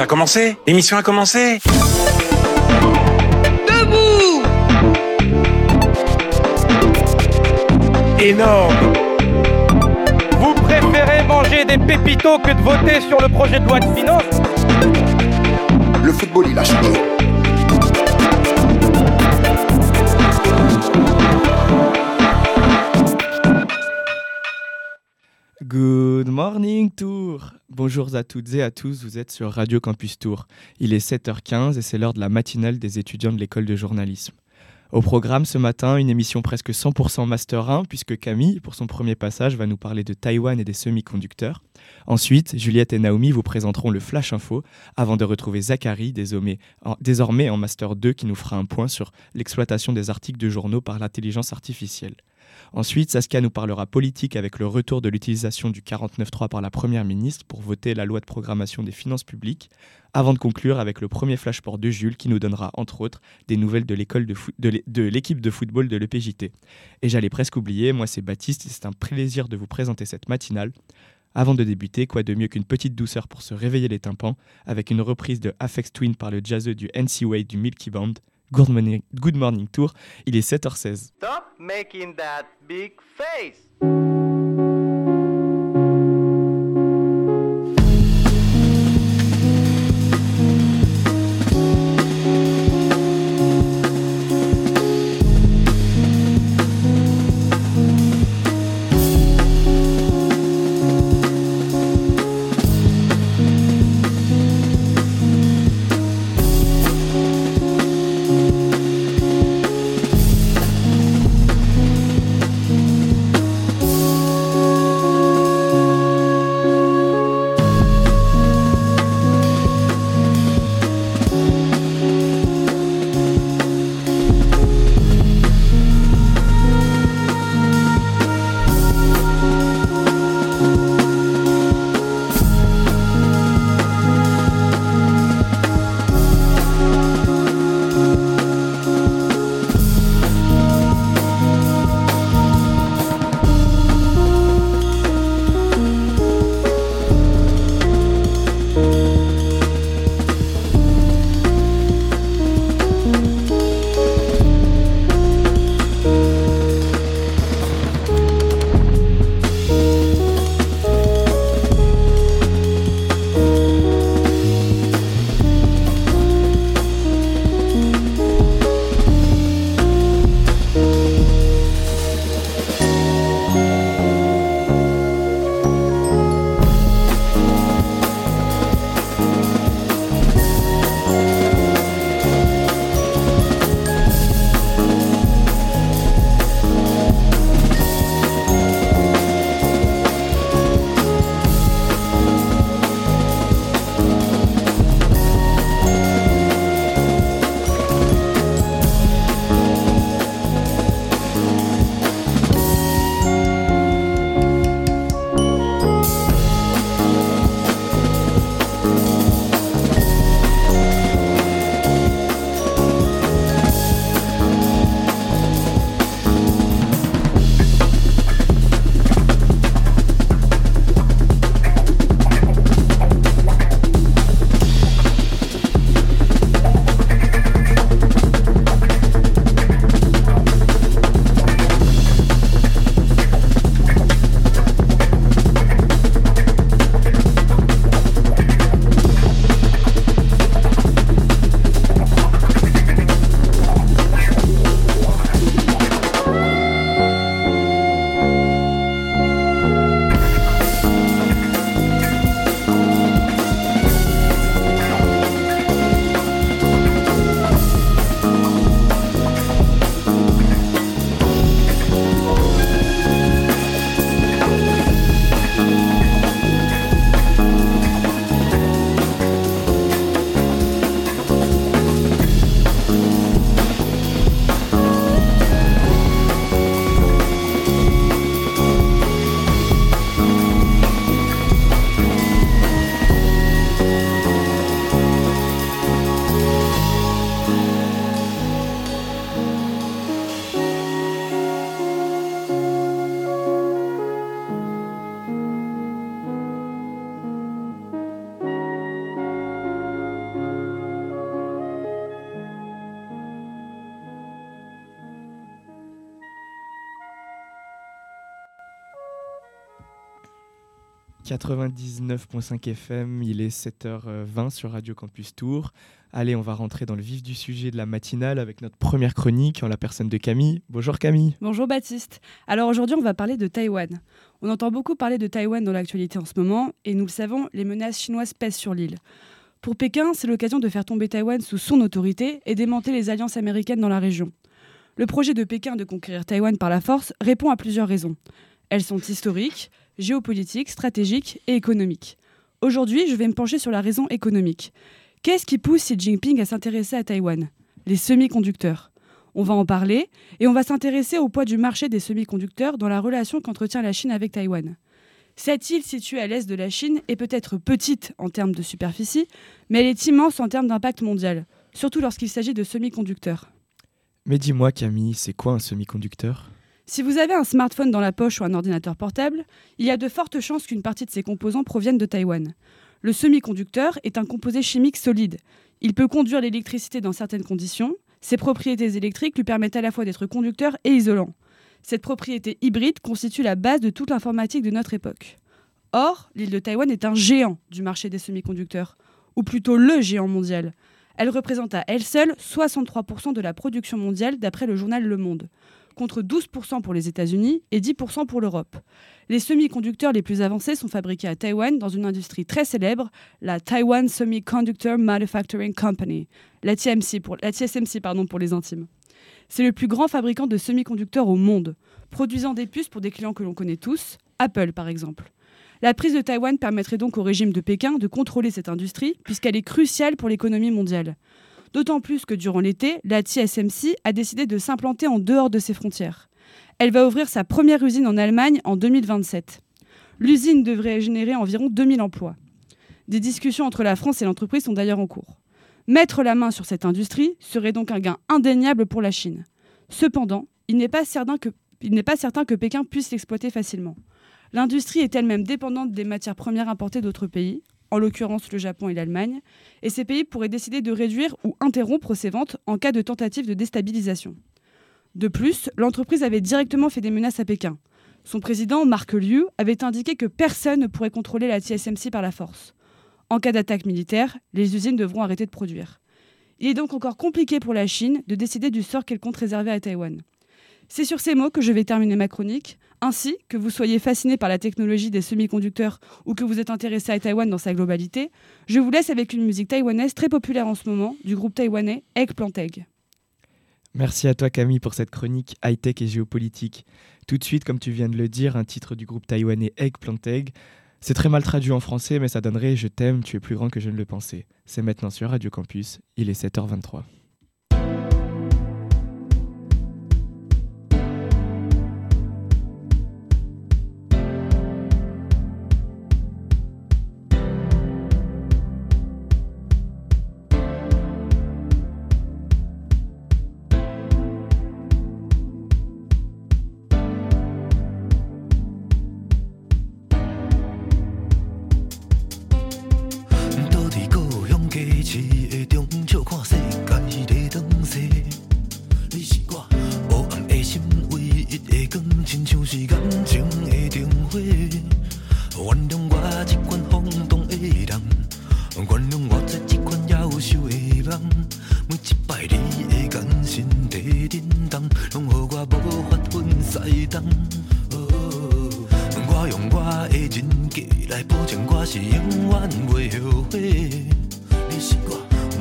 Ça a commencé. L'émission a commencé. Debout. Énorme. Vous préférez manger des pépitos que de voter sur le projet de loi de finances? Le football, il a changé. Good morning Tour Bonjour à toutes et à tous, vous êtes sur Radio Campus Tour. Il est 7h15 et c'est l'heure de la matinale des étudiants de l'école de journalisme. Au programme ce matin, une émission presque 100% Master 1, puisque Camille, pour son premier passage, va nous parler de Taïwan et des semi-conducteurs. Ensuite, Juliette et Naomi vous présenteront le Flash Info, avant de retrouver Zachary, désormais en, désormais en Master 2, qui nous fera un point sur l'exploitation des articles de journaux par l'intelligence artificielle. Ensuite, Saskia nous parlera politique avec le retour de l'utilisation du 49.3 par la Première ministre pour voter la loi de programmation des finances publiques, avant de conclure avec le premier flashport de Jules qui nous donnera, entre autres, des nouvelles de l'école de, l'équipe de football de l'EPJT. Et j'allais presque oublier, moi c'est Baptiste et c'est un plaisir de vous présenter cette matinale. Avant de débuter, quoi de mieux qu'une petite douceur pour se réveiller les tympans, avec une reprise de Afex Twin par le jazzeux du NC Way du Milky Band, Good morning, good morning Tour. Il est 7h16. Stop making that big face 99.5 FM, il est 7h20 sur Radio Campus Tour. Allez, on va rentrer dans le vif du sujet de la matinale avec notre première chronique en la personne de Camille. Bonjour Camille. Bonjour Baptiste. Alors aujourd'hui, on va parler de Taïwan. On entend beaucoup parler de Taïwan dans l'actualité en ce moment et nous le savons, les menaces chinoises pèsent sur l'île. Pour Pékin, c'est l'occasion de faire tomber Taïwan sous son autorité et démanteler les alliances américaines dans la région. Le projet de Pékin de conquérir Taïwan par la force répond à plusieurs raisons. Elles sont historiques, géopolitiques, stratégiques et économiques. Aujourd'hui, je vais me pencher sur la raison économique. Qu'est-ce qui pousse Xi Jinping à s'intéresser à Taïwan? Les semi-conducteurs. On va en parler et on va s'intéresser au poids du marché des semi-conducteurs dans la relation qu'entretient la Chine avec Taïwan. Cette île située à l'est de la Chine est peut-être petite en termes de superficie, mais elle est immense en termes d'impact mondial, surtout lorsqu'il s'agit de semi-conducteurs. Mais dis-moi Camille, c'est quoi un semi-conducteur? Si vous avez un smartphone dans la poche ou un ordinateur portable, il y a de fortes chances qu'une partie de ses composants proviennent de Taïwan. Le semi-conducteur est un composé chimique solide. Il peut conduire l'électricité dans certaines conditions. Ses propriétés électriques lui permettent à la fois d'être conducteur et isolant. Cette propriété hybride constitue la base de toute l'informatique de notre époque. Or, l'île de Taïwan est un géant du marché des semi-conducteurs, ou plutôt le géant mondial. Elle représente à elle seule 63% de la production mondiale d'après le journal Le Monde contre 12% pour les États-Unis et 10% pour l'Europe. Les semi-conducteurs les plus avancés sont fabriqués à Taïwan dans une industrie très célèbre, la Taiwan Semiconductor Manufacturing Company, la TSMC pour, la TSMC, pardon, pour les intimes. C'est le plus grand fabricant de semi-conducteurs au monde, produisant des puces pour des clients que l'on connaît tous, Apple par exemple. La prise de Taïwan permettrait donc au régime de Pékin de contrôler cette industrie, puisqu'elle est cruciale pour l'économie mondiale. D'autant plus que durant l'été, la TSMC a décidé de s'implanter en dehors de ses frontières. Elle va ouvrir sa première usine en Allemagne en 2027. L'usine devrait générer environ 2000 emplois. Des discussions entre la France et l'entreprise sont d'ailleurs en cours. Mettre la main sur cette industrie serait donc un gain indéniable pour la Chine. Cependant, il n'est pas certain que, pas certain que Pékin puisse l'exploiter facilement. L'industrie est elle-même dépendante des matières premières importées d'autres pays, en l'occurrence le Japon et l'Allemagne, et ces pays pourraient décider de réduire ou interrompre ces ventes en cas de tentative de déstabilisation. De plus, l'entreprise avait directement fait des menaces à Pékin. Son président, Mark Liu, avait indiqué que personne ne pourrait contrôler la TSMC par la force. En cas d'attaque militaire, les usines devront arrêter de produire. Il est donc encore compliqué pour la Chine de décider du sort qu'elle compte réserver à Taïwan. C'est sur ces mots que je vais terminer ma chronique. Ainsi, que vous soyez fasciné par la technologie des semi-conducteurs ou que vous êtes intéressé à Taïwan dans sa globalité, je vous laisse avec une musique taïwanaise très populaire en ce moment du groupe taïwanais Eggplant Egg. Merci à toi Camille pour cette chronique high-tech et géopolitique. Tout de suite, comme tu viens de le dire, un titre du groupe taïwanais Eggplant Egg. C'est très mal traduit en français, mais ça donnerait Je t'aime, tu es plus grand que je ne le pensais. C'est maintenant sur Radio Campus, il est 7h23. 我用我的人格来保证，我是永远袂后悔。你是我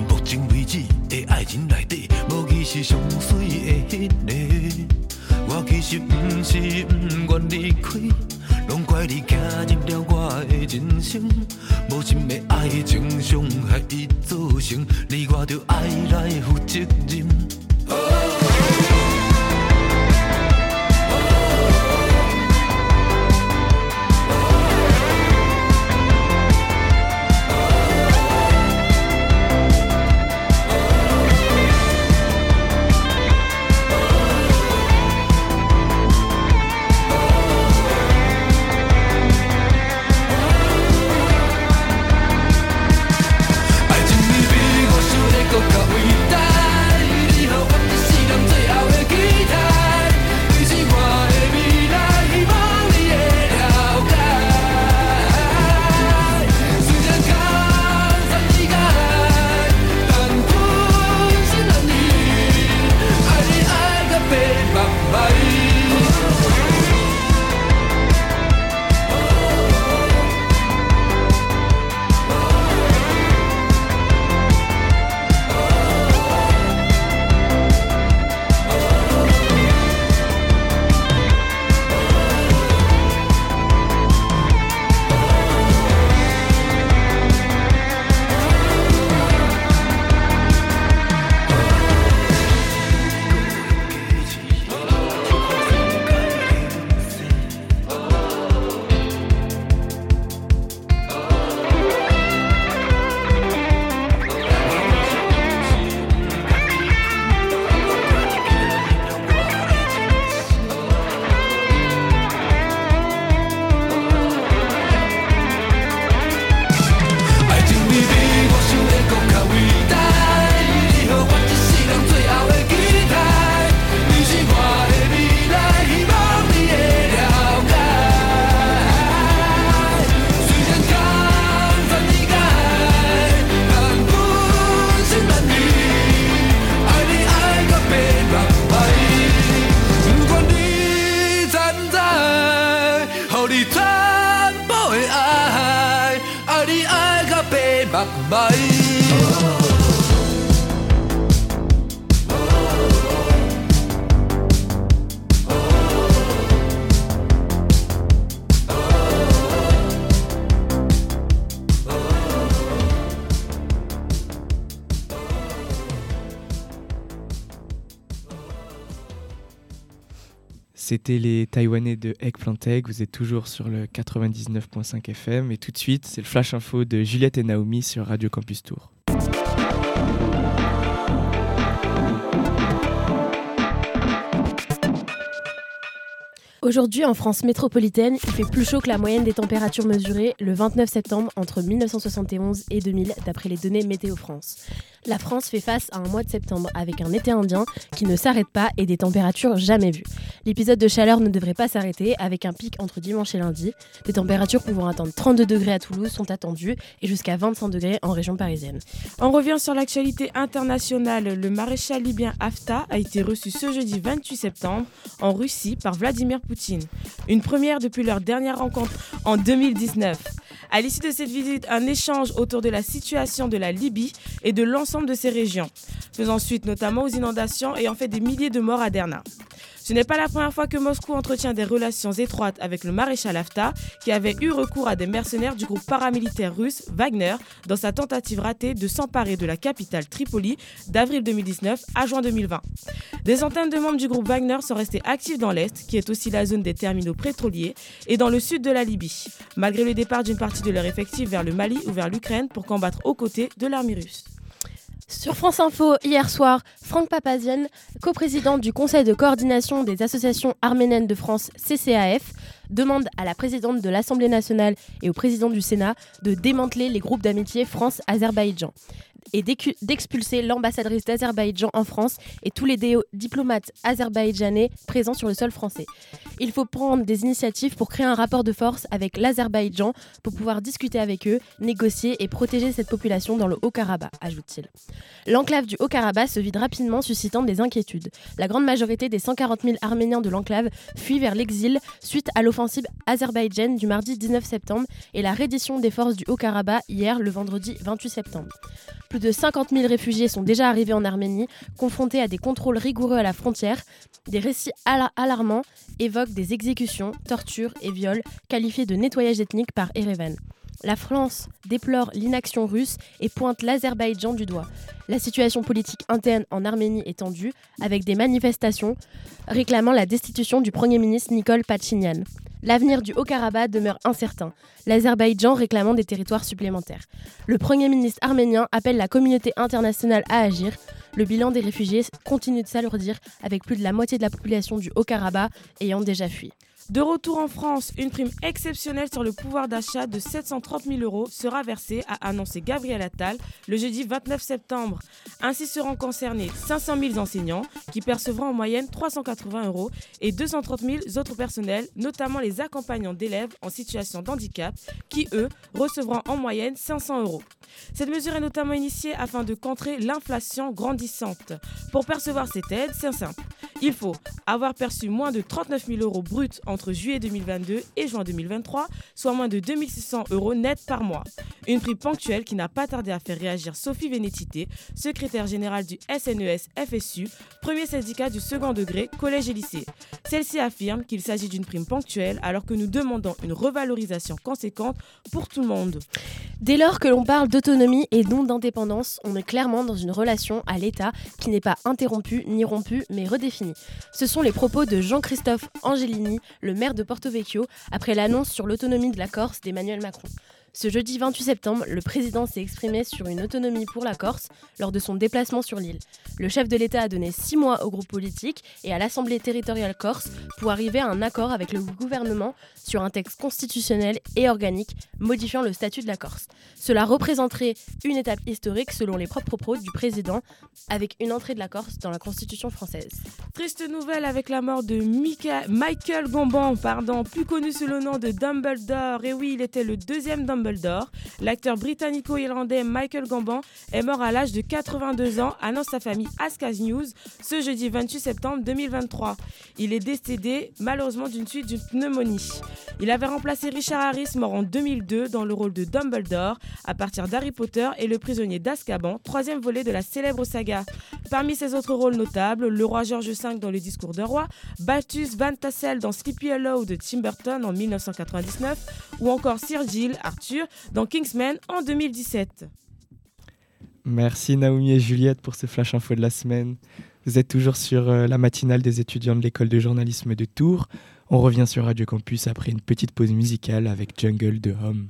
目前为止的爱情内底，无疑是最水的那个。我其实不是不愿离开，拢怪你走入了我的人生。无心的爱情伤害已造成，你我着爱来负责任。Les Taïwanais de Eggplant Egg. Vous êtes toujours sur le 99.5 FM. Et tout de suite, c'est le Flash Info de Juliette et Naomi sur Radio Campus Tour. Aujourd'hui, en France métropolitaine, il fait plus chaud que la moyenne des températures mesurées le 29 septembre entre 1971 et 2000, d'après les données Météo France. La France fait face à un mois de septembre avec un été indien qui ne s'arrête pas et des températures jamais vues. L'épisode de chaleur ne devrait pas s'arrêter avec un pic entre dimanche et lundi. Des températures pouvant atteindre 32 degrés à Toulouse sont attendues et jusqu'à 25 degrés en région parisienne. On revient sur l'actualité internationale. Le maréchal libyen Haftar a été reçu ce jeudi 28 septembre en Russie par Vladimir Poutine. Une première depuis leur dernière rencontre en 2019. À l'issue de cette visite, un échange autour de la situation de la Libye et de l'ensemble de ces régions, faisant suite notamment aux inondations ayant fait des milliers de morts à Derna. Ce n'est pas la première fois que Moscou entretient des relations étroites avec le maréchal Haftar, qui avait eu recours à des mercenaires du groupe paramilitaire russe Wagner dans sa tentative ratée de s'emparer de la capitale Tripoli d'avril 2019 à juin 2020. Des centaines de membres du groupe Wagner sont restés actifs dans l'Est, qui est aussi la zone des terminaux pétroliers, et dans le sud de la Libye, malgré le départ d'une partie de leur effectif vers le Mali ou vers l'Ukraine pour combattre aux côtés de l'armée russe. Sur France Info, hier soir, Franck Papazian, coprésident du Conseil de coordination des associations arméniennes de France, CCAF, demande à la présidente de l'Assemblée nationale et au président du Sénat de démanteler les groupes d'amitié France-Azerbaïdjan et d'expulser l'ambassadrice d'Azerbaïdjan en France et tous les diplomates azerbaïdjanais présents sur le sol français. Il faut prendre des initiatives pour créer un rapport de force avec l'Azerbaïdjan pour pouvoir discuter avec eux, négocier et protéger cette population dans le Haut-Karabakh, ajoute-t-il. L'enclave du Haut-Karabakh se vide rapidement, suscitant des inquiétudes. La grande majorité des 140 000 Arméniens de l'enclave fuient vers l'exil suite à l'offensive azerbaïdjane du mardi 19 septembre et la reddition des forces du Haut-Karabakh hier, le vendredi 28 septembre. Plus de 50 000 réfugiés sont déjà arrivés en Arménie, confrontés à des contrôles rigoureux à la frontière. Des récits alarmants évoquent des exécutions, tortures et viols qualifiés de nettoyage ethnique par Erevan. La France déplore l'inaction russe et pointe l'Azerbaïdjan du doigt. La situation politique interne en Arménie est tendue, avec des manifestations réclamant la destitution du Premier ministre Nicole Pachinian. L'avenir du Haut-Karabakh demeure incertain, l'Azerbaïdjan réclamant des territoires supplémentaires. Le Premier ministre arménien appelle la communauté internationale à agir. Le bilan des réfugiés continue de s'alourdir avec plus de la moitié de la population du Haut-Karabakh ayant déjà fui. De retour en France, une prime exceptionnelle sur le pouvoir d'achat de 730 000 euros sera versée, a annoncé Gabriel Attal le jeudi 29 septembre. Ainsi seront concernés 500 000 enseignants qui percevront en moyenne 380 euros et 230 000 autres personnels, notamment les accompagnants d'élèves en situation de handicap qui, eux, recevront en moyenne 500 euros. Cette mesure est notamment initiée afin de contrer l'inflation grandissante. Pour percevoir cette aide, c'est simple. Il faut avoir perçu moins de 39 000 euros bruts en entre juillet 2022 et juin 2023, soit moins de 2600 euros net par mois. Une prime ponctuelle qui n'a pas tardé à faire réagir Sophie Vénétité, secrétaire générale du SNES FSU, premier syndicat du second degré, collège et lycée. Celle-ci affirme qu'il s'agit d'une prime ponctuelle alors que nous demandons une revalorisation conséquente pour tout le monde. Dès lors que l'on parle d'autonomie et non d'indépendance, on est clairement dans une relation à l'État qui n'est pas interrompue ni rompue mais redéfinie. Ce sont les propos de Jean-Christophe Angelini, le maire de Porto Vecchio, après l'annonce sur l'autonomie de la Corse d'Emmanuel Macron. Ce jeudi 28 septembre, le président s'est exprimé sur une autonomie pour la Corse lors de son déplacement sur l'île. Le chef de l'État a donné six mois au groupe politique et à l'Assemblée territoriale corse pour arriver à un accord avec le gouvernement sur un texte constitutionnel et organique modifiant le statut de la Corse. Cela représenterait une étape historique selon les propres propos du président avec une entrée de la Corse dans la Constitution française. Triste nouvelle avec la mort de Michael Gambon, pardon, plus connu sous le nom de Dumbledore. Et oui, il était le deuxième Dumbledore L'acteur britannico-irlandais Michael Gambon est mort à l'âge de 82 ans, annonce sa famille Ascas News ce jeudi 28 septembre 2023. Il est décédé malheureusement d'une suite d'une pneumonie. Il avait remplacé Richard Harris, mort en 2002, dans le rôle de Dumbledore, à partir d'Harry Potter et le prisonnier d'Azkaban, troisième volet de la célèbre saga. Parmi ses autres rôles notables, le roi George V dans Le Discours d'un roi, Balthus Van Tassel dans Sleepy Hollow de Tim Burton en 1999, ou encore Sir Gill Arthur dans Kingsman en 2017. Merci Naomi et Juliette pour ce flash info de la semaine. Vous êtes toujours sur euh, la matinale des étudiants de l'école de journalisme de Tours. On revient sur Radio Campus après une petite pause musicale avec Jungle de Home.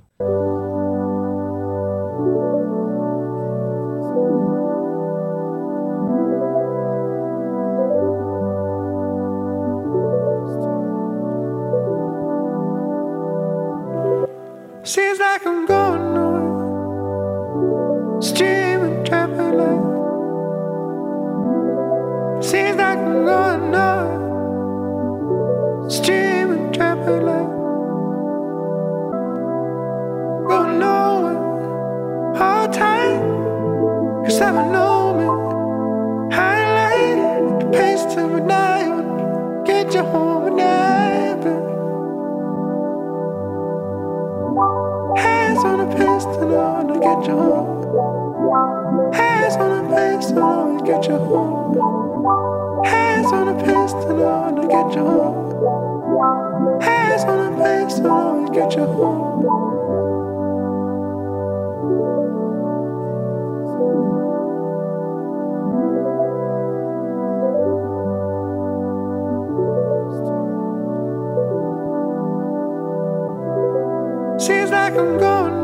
Like I'm going.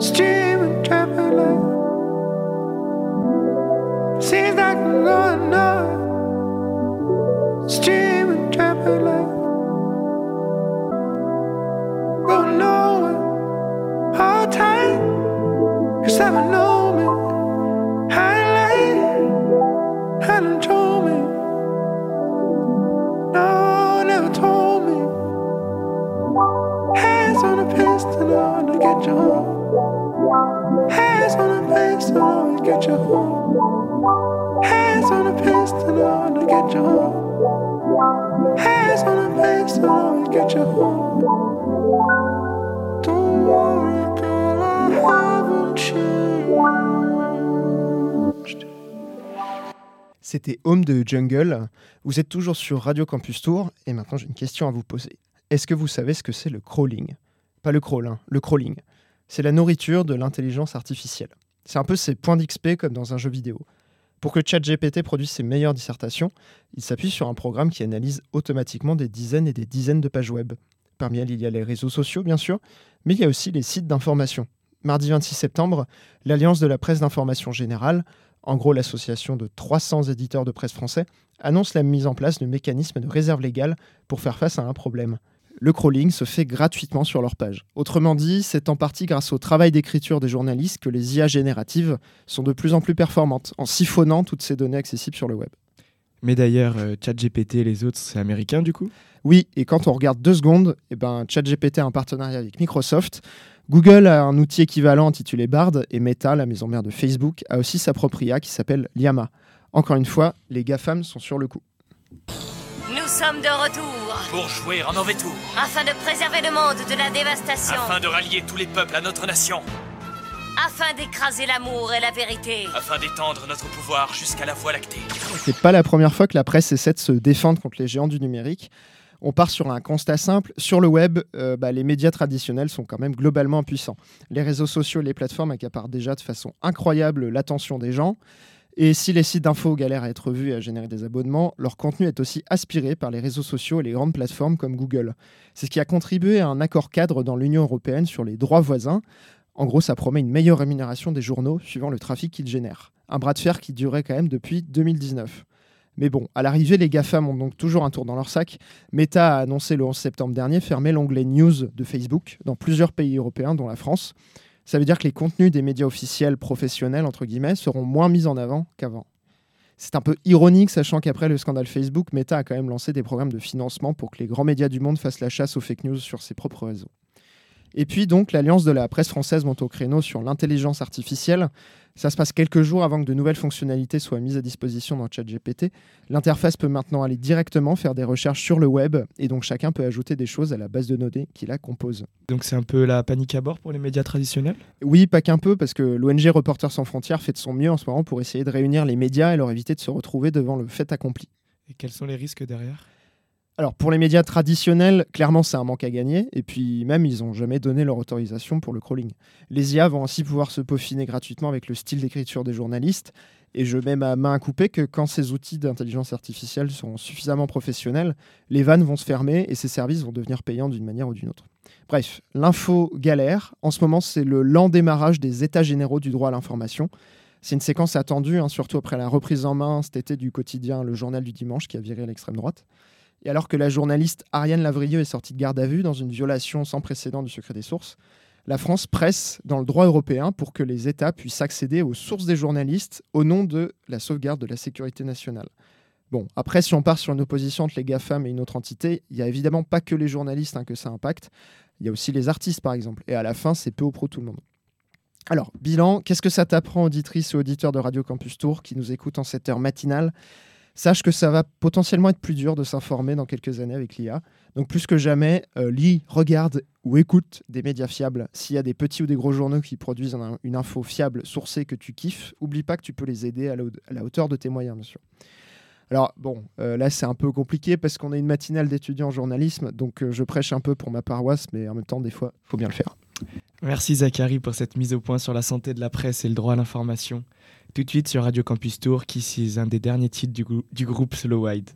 Streaming, trapping like. Seems like I'm going. Streaming. Going nowhere. Time. Cause I know C'était Home de Jungle. Vous êtes toujours sur Radio Campus Tour et maintenant j'ai une question à vous poser. Est-ce que vous savez ce que c'est le crawling? Pas le hein, le crawling. C'est la nourriture de l'intelligence artificielle. C'est un peu ses points d'XP comme dans un jeu vidéo. Pour que ChatGPT produise ses meilleures dissertations, il s'appuie sur un programme qui analyse automatiquement des dizaines et des dizaines de pages web. Parmi elles, il y a les réseaux sociaux, bien sûr, mais il y a aussi les sites d'information. Mardi 26 septembre, l'Alliance de la presse d'information générale, en gros l'association de 300 éditeurs de presse français, annonce la mise en place de mécanismes de réserve légale pour faire face à un problème. Le crawling se fait gratuitement sur leur page. Autrement dit, c'est en partie grâce au travail d'écriture des journalistes que les IA génératives sont de plus en plus performantes, en siphonnant toutes ces données accessibles sur le web. Mais d'ailleurs, euh, ChatGPT et les autres, c'est américain du coup? Oui, et quand on regarde deux secondes, eh ben, ChatGPT a un partenariat avec Microsoft. Google a un outil équivalent intitulé Bard et Meta, la maison mère de Facebook, a aussi sa propre IA qui s'appelle Llama. Encore une fois, les GAFAM sont sur le coup. Nous sommes de retour Pour jouer en mauvais tour, afin de préserver le monde de la dévastation, afin de rallier tous les peuples à notre nation, afin d'écraser l'amour et la vérité. afin d'étendre notre pouvoir jusqu'à la Voie lactée. C'est pas la première fois que la presse essaie de se défendre contre les géants du numérique. On part sur un constat simple. Sur le web, euh, bah, les médias traditionnels sont quand même globalement impuissants. Les réseaux sociaux et les plateformes accaparent déjà de façon incroyable l'attention des gens. Et si les sites d'infos galèrent à être vus et à générer des abonnements, leur contenu est aussi aspiré par les réseaux sociaux et les grandes plateformes comme Google. C'est ce qui a contribué à un accord cadre dans l'Union européenne sur les droits voisins. En gros, ça promet une meilleure rémunération des journaux suivant le trafic qu'ils génèrent. Un bras de fer qui durait quand même depuis 2019. Mais bon, à l'arrivée, les GAFAM ont donc toujours un tour dans leur sac. Meta a annoncé le 11 septembre dernier fermer l'onglet News de Facebook dans plusieurs pays européens, dont la France. Ça veut dire que les contenus des médias officiels professionnels, entre guillemets, seront moins mis en avant qu'avant. C'est un peu ironique, sachant qu'après le scandale Facebook, Meta a quand même lancé des programmes de financement pour que les grands médias du monde fassent la chasse aux fake news sur ses propres réseaux. Et puis donc l'alliance de la presse française monte au créneau sur l'intelligence artificielle. Ça se passe quelques jours avant que de nouvelles fonctionnalités soient mises à disposition dans ChatGPT. L'interface peut maintenant aller directement faire des recherches sur le web et donc chacun peut ajouter des choses à la base de données qui la compose. Donc c'est un peu la panique à bord pour les médias traditionnels? Oui, pas qu'un peu, parce que l'ONG Reporters sans frontières fait de son mieux en ce moment pour essayer de réunir les médias et leur éviter de se retrouver devant le fait accompli. Et quels sont les risques derrière? Alors pour les médias traditionnels, clairement c'est un manque à gagner, et puis même ils n'ont jamais donné leur autorisation pour le crawling. Les IA vont ainsi pouvoir se peaufiner gratuitement avec le style d'écriture des journalistes, et je mets ma main à couper que quand ces outils d'intelligence artificielle sont suffisamment professionnels, les vannes vont se fermer et ces services vont devenir payants d'une manière ou d'une autre. Bref, l'info galère. En ce moment, c'est le lent démarrage des états généraux du droit à l'information. C'est une séquence attendue, hein, surtout après la reprise en main cet été du quotidien Le Journal du Dimanche qui a viré l'extrême droite. Et alors que la journaliste Ariane Lavrieux est sortie de garde à vue dans une violation sans précédent du secret des sources, la France presse dans le droit européen pour que les États puissent accéder aux sources des journalistes au nom de la sauvegarde de la sécurité nationale. Bon, après, si on part sur une opposition entre les GAFAM et une autre entité, il n'y a évidemment pas que les journalistes hein, que ça impacte, il y a aussi les artistes par exemple. Et à la fin, c'est peu ou pro tout le monde. Alors, bilan, qu'est-ce que ça t'apprend, auditrice ou auditeur de Radio Campus Tour qui nous écoute en cette heure matinale? Sache que ça va potentiellement être plus dur de s'informer dans quelques années avec l'IA. Donc plus que jamais, euh, lis, regarde ou écoute des médias fiables. S'il y a des petits ou des gros journaux qui produisent un- une info fiable, sourcée, que tu kiffes, oublie pas que tu peux les aider à la, à la hauteur de tes moyens, bien sûr. Alors bon, euh, là c'est un peu compliqué parce qu'on est une matinale d'étudiants en journalisme, donc euh, je prêche un peu pour ma paroisse, mais en même temps, des fois, faut bien le faire. Merci Zachary pour cette mise au point sur la santé de la presse et le droit à l'information. Tout de suite sur Radio Campus Tour, qui c'est un des derniers titres du, du groupe Slow Wide.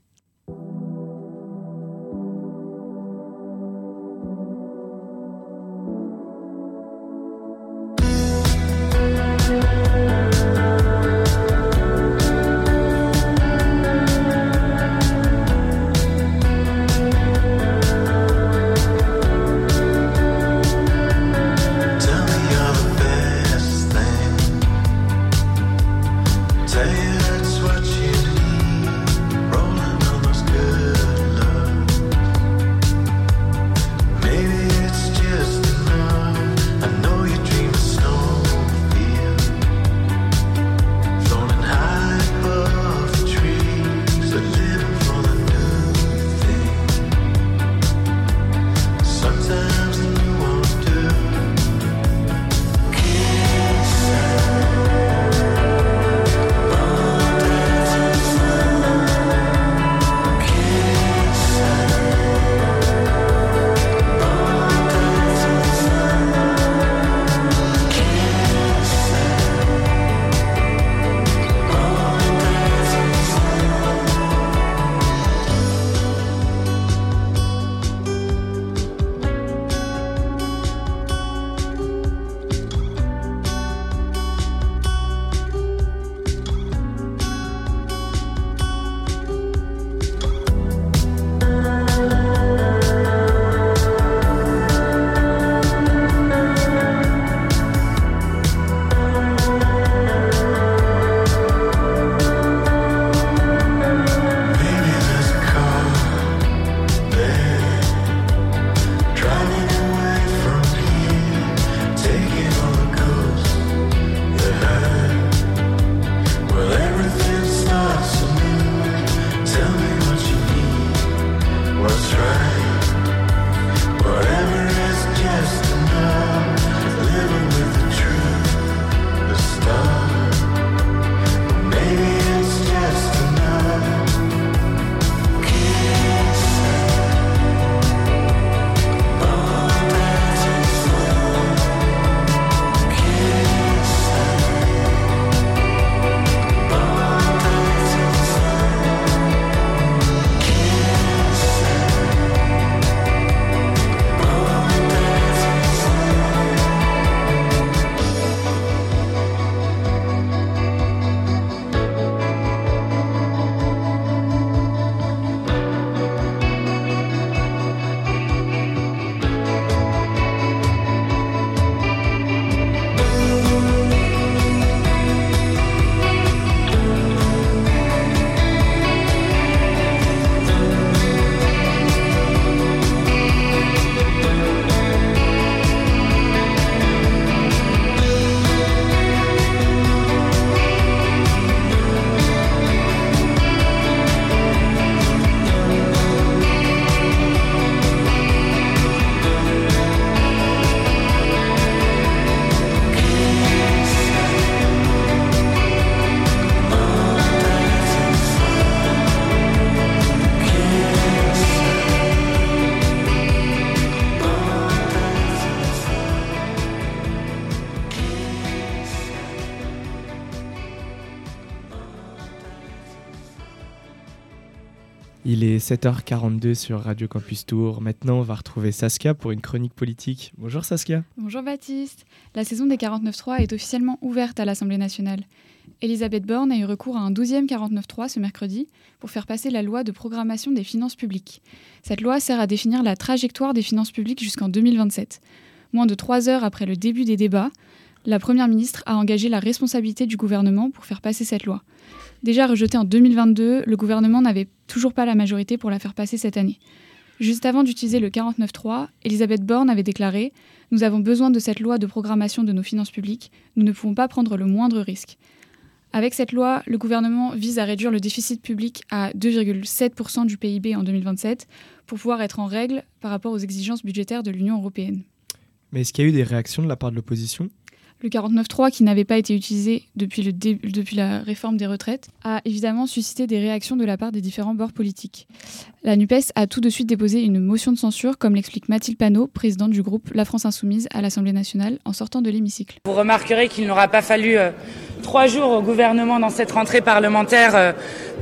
7h42 sur Radio Campus Tour. Maintenant, on va retrouver Saskia pour une chronique politique. Bonjour Saskia. Bonjour Baptiste. La saison des 49.3 est officiellement ouverte à l'Assemblée nationale. Elisabeth Borne a eu recours à un 12e 49.3 ce mercredi pour faire passer la loi de programmation des finances publiques. Cette loi sert à définir la trajectoire des finances publiques jusqu'en 2027. Moins de trois heures après le début des débats, la Première ministre a engagé la responsabilité du gouvernement pour faire passer cette loi. Déjà rejetée en 2022, le gouvernement n'avait toujours pas la majorité pour la faire passer cette année. Juste avant d'utiliser le 49.3, Elisabeth Borne avait déclaré Nous avons besoin de cette loi de programmation de nos finances publiques, nous ne pouvons pas prendre le moindre risque. Avec cette loi, le gouvernement vise à réduire le déficit public à 2,7% du PIB en 2027 pour pouvoir être en règle par rapport aux exigences budgétaires de l'Union européenne. Mais est-ce qu'il y a eu des réactions de la part de l'opposition? Le 49.3, qui n'avait pas été utilisé depuis, le depuis la réforme des retraites, a évidemment suscité des réactions de la part des différents bords politiques. La NUPES a tout de suite déposé une motion de censure, comme l'explique Mathilde Panot, présidente du groupe La France Insoumise à l'Assemblée nationale, en sortant de l'hémicycle. Vous remarquerez qu'il n'aura pas fallu euh, trois jours au gouvernement dans cette rentrée parlementaire euh,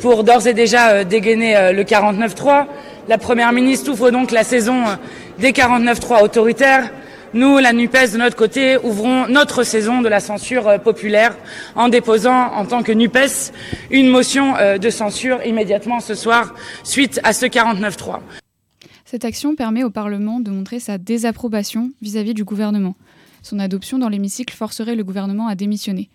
pour d'ores et déjà euh, dégainer le 49.3. La Première ministre ouvre donc la saison des 49.3 autoritaires. Nous, la NUPES, de notre côté, ouvrons notre saison de la censure euh, populaire en déposant, en tant que NUPES, une motion euh, de censure immédiatement ce soir suite à ce 49-3. Cette action permet au Parlement de montrer sa désapprobation vis-à-vis du gouvernement. Son adoption dans l'hémicycle forcerait le gouvernement à démissionner.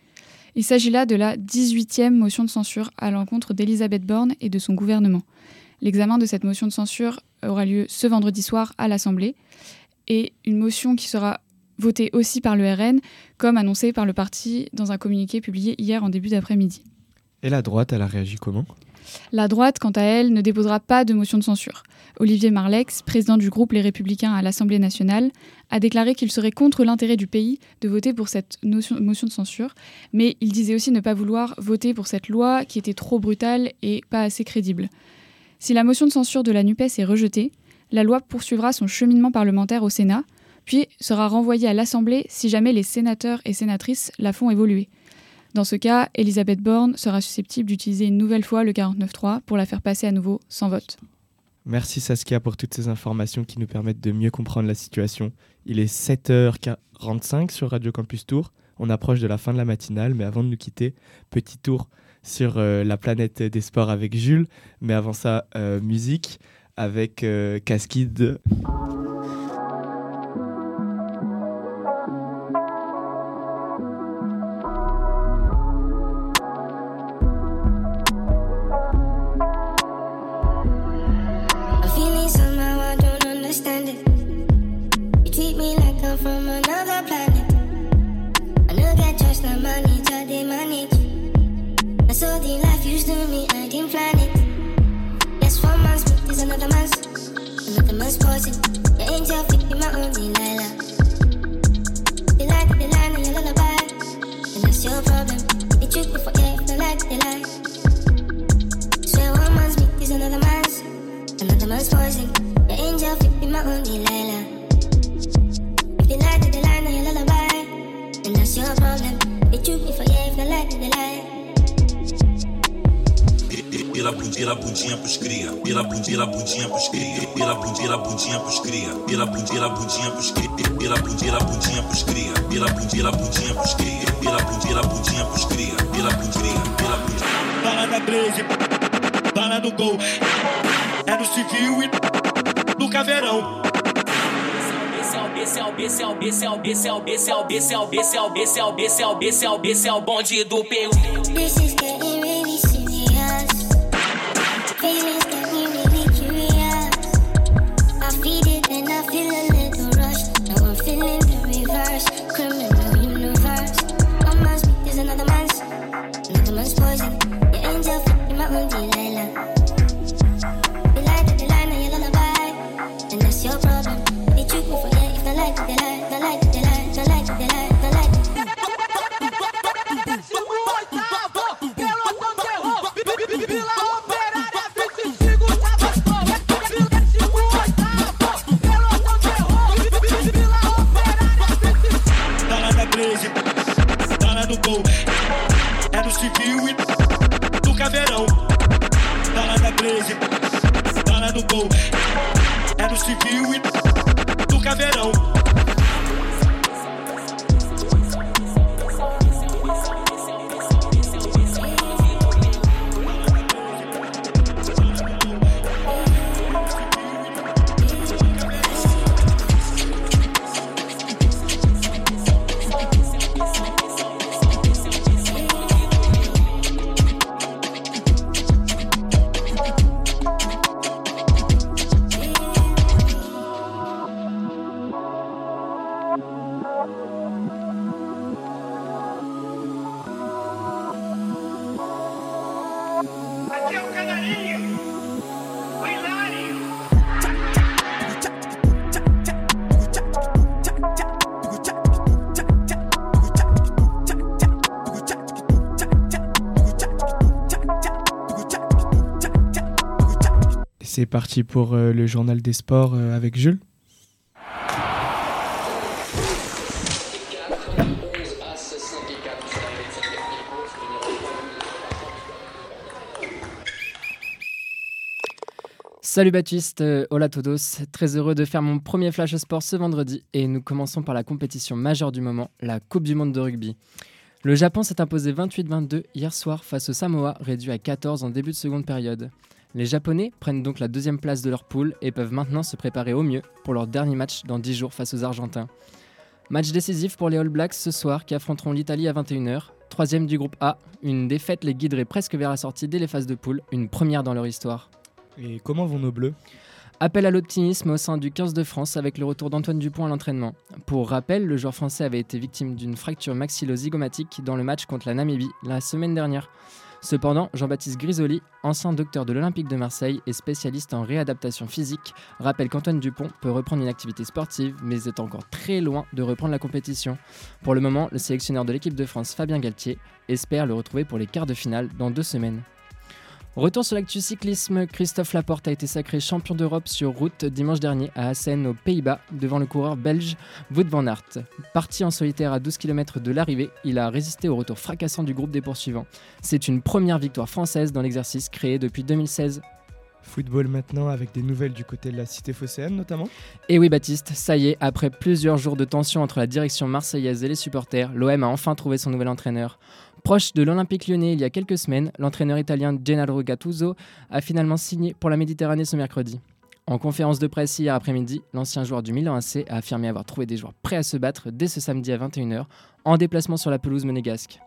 Il s'agit là de la 18e motion de censure à l'encontre d'Elisabeth Borne et de son gouvernement. L'examen de cette motion de censure aura lieu ce vendredi soir à l'Assemblée et une motion qui sera votée aussi par le RN, comme annoncé par le parti dans un communiqué publié hier en début d'après-midi. Et la droite, elle a réagi comment? La droite, quant à elle, ne déposera pas de motion de censure. Olivier Marlex, président du groupe Les Républicains à l'Assemblée nationale, a déclaré qu'il serait contre l'intérêt du pays de voter pour cette motion de censure, mais il disait aussi ne pas vouloir voter pour cette loi qui était trop brutale et pas assez crédible. Si la motion de censure de la NUPES est rejetée, la loi poursuivra son cheminement parlementaire au Sénat, puis sera renvoyée à l'Assemblée si jamais les sénateurs et sénatrices la font évoluer. Dans ce cas, Elisabeth Borne sera susceptible d'utiliser une nouvelle fois le 49.3 pour la faire passer à nouveau sans vote. Merci Saskia pour toutes ces informations qui nous permettent de mieux comprendre la situation. Il est 7h45 sur Radio Campus Tour. On approche de la fin de la matinale, mais avant de nous quitter, petit tour sur euh, la planète des sports avec Jules. Mais avant ça, euh, musique avec euh, Casquide. 13, bala no gol. É no civil e no caveirão. Esse é o bonde do Peru. Parti pour euh, le journal des sports euh, avec Jules. Salut Baptiste, euh, hola todos, très heureux de faire mon premier flash sport ce vendredi et nous commençons par la compétition majeure du moment, la Coupe du Monde de rugby. Le Japon s'est imposé 28-22 hier soir face au Samoa, réduit à 14 en début de seconde période. Les Japonais prennent donc la deuxième place de leur poule et peuvent maintenant se préparer au mieux pour leur dernier match dans 10 jours face aux Argentins. Match décisif pour les All Blacks ce soir qui affronteront l'Italie à 21h. Troisième du groupe A, une défaite les guiderait presque vers la sortie dès les phases de poule, une première dans leur histoire. Et comment vont nos bleus? Appel à l'optimisme au sein du 15 de France avec le retour d'Antoine Dupont à l'entraînement. Pour rappel, le joueur français avait été victime d'une fracture maxillo-zygomatique dans le match contre la Namibie la semaine dernière. Cependant, Jean-Baptiste Grisoli, ancien docteur de l'Olympique de Marseille et spécialiste en réadaptation physique, rappelle qu'Antoine Dupont peut reprendre une activité sportive, mais est encore très loin de reprendre la compétition. Pour le moment, le sélectionneur de l'équipe de France, Fabien Galtier, espère le retrouver pour les quarts de finale dans deux semaines. Retour sur l'actu cyclisme, Christophe Laporte a été sacré champion d'Europe sur route dimanche dernier à Assen aux Pays-Bas devant le coureur belge Wout van Aert. Parti en solitaire à 12 km de l'arrivée, il a résisté au retour fracassant du groupe des poursuivants. C'est une première victoire française dans l'exercice créé depuis 2016. Football maintenant avec des nouvelles du côté de la cité phocéenne notamment Et oui Baptiste, ça y est, après plusieurs jours de tension entre la direction marseillaise et les supporters, l'OM a enfin trouvé son nouvel entraîneur. Proche de l'Olympique lyonnais il y a quelques semaines, l'entraîneur italien Gennaro Gattuso a finalement signé pour la Méditerranée ce mercredi. En conférence de presse hier après-midi, l'ancien joueur du Milan AC a affirmé avoir trouvé des joueurs prêts à se battre dès ce samedi à 21h en déplacement sur la pelouse monégasque.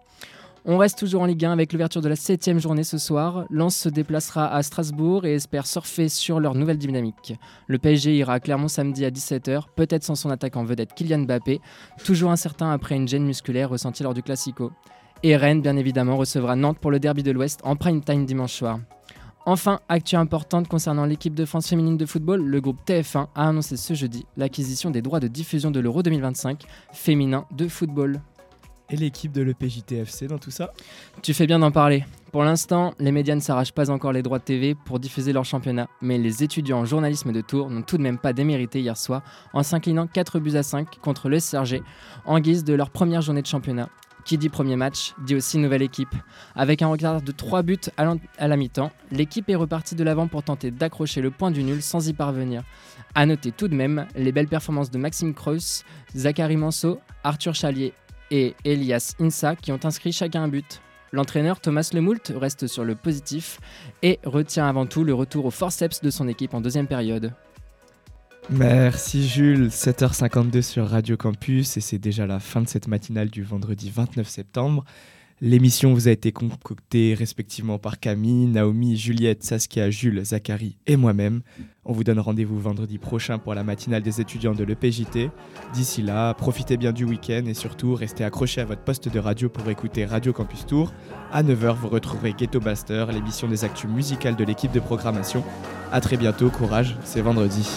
On reste toujours en Ligue 1 avec l'ouverture de la 7 journée ce soir. Lens se déplacera à Strasbourg et espère surfer sur leur nouvelle dynamique. Le PSG ira à Clermont samedi à 17h, peut-être sans son attaquant vedette Kylian Mbappé, toujours incertain après une gêne musculaire ressentie lors du Classico. Et Rennes, bien évidemment, recevra Nantes pour le derby de l'Ouest en prime time dimanche soir. Enfin, actu importante concernant l'équipe de France féminine de football, le groupe TF1 a annoncé ce jeudi l'acquisition des droits de diffusion de l'Euro 2025 féminin de football. Et l'équipe de l'EPJTFC dans tout ça? Tu fais bien d'en parler. Pour l'instant, les médias ne s'arrachent pas encore les droits de TV pour diffuser leur championnat, mais les étudiants en journalisme de Tours n'ont tout de même pas démérité hier soir en s'inclinant 4 buts à 5 contre le SRG en guise de leur première journée de championnat. Qui dit premier match dit aussi nouvelle équipe. Avec un retard de 3 buts à, la mi-temps, l'équipe est repartie de l'avant pour tenter d'accrocher le point du nul sans y parvenir. A noter tout de même les belles performances de Maxime Krauss, Zachary Manso, Arthur Chalier et Elias Insa qui ont inscrit chacun un but. L'entraîneur Thomas Lemoult reste sur le positif et retient avant tout le retour au forceps de son équipe en deuxième période. Merci Jules, 7h52 sur Radio Campus et c'est déjà la fin de cette matinale du vendredi 29 septembre. L'émission vous a été concoctée respectivement par Camille, Naomi, Juliette, Saskia, Jules, Zachary et moi-même. On vous donne rendez-vous vendredi prochain pour la matinale des étudiants de l'EPJT. D'ici là, profitez bien du week-end et surtout restez accrochés à votre poste de radio pour écouter Radio Campus Tour. À 9h, vous retrouverez Ghetto Blaster, l'émission des actus musicales de l'équipe de programmation. A très bientôt, courage, c'est vendredi.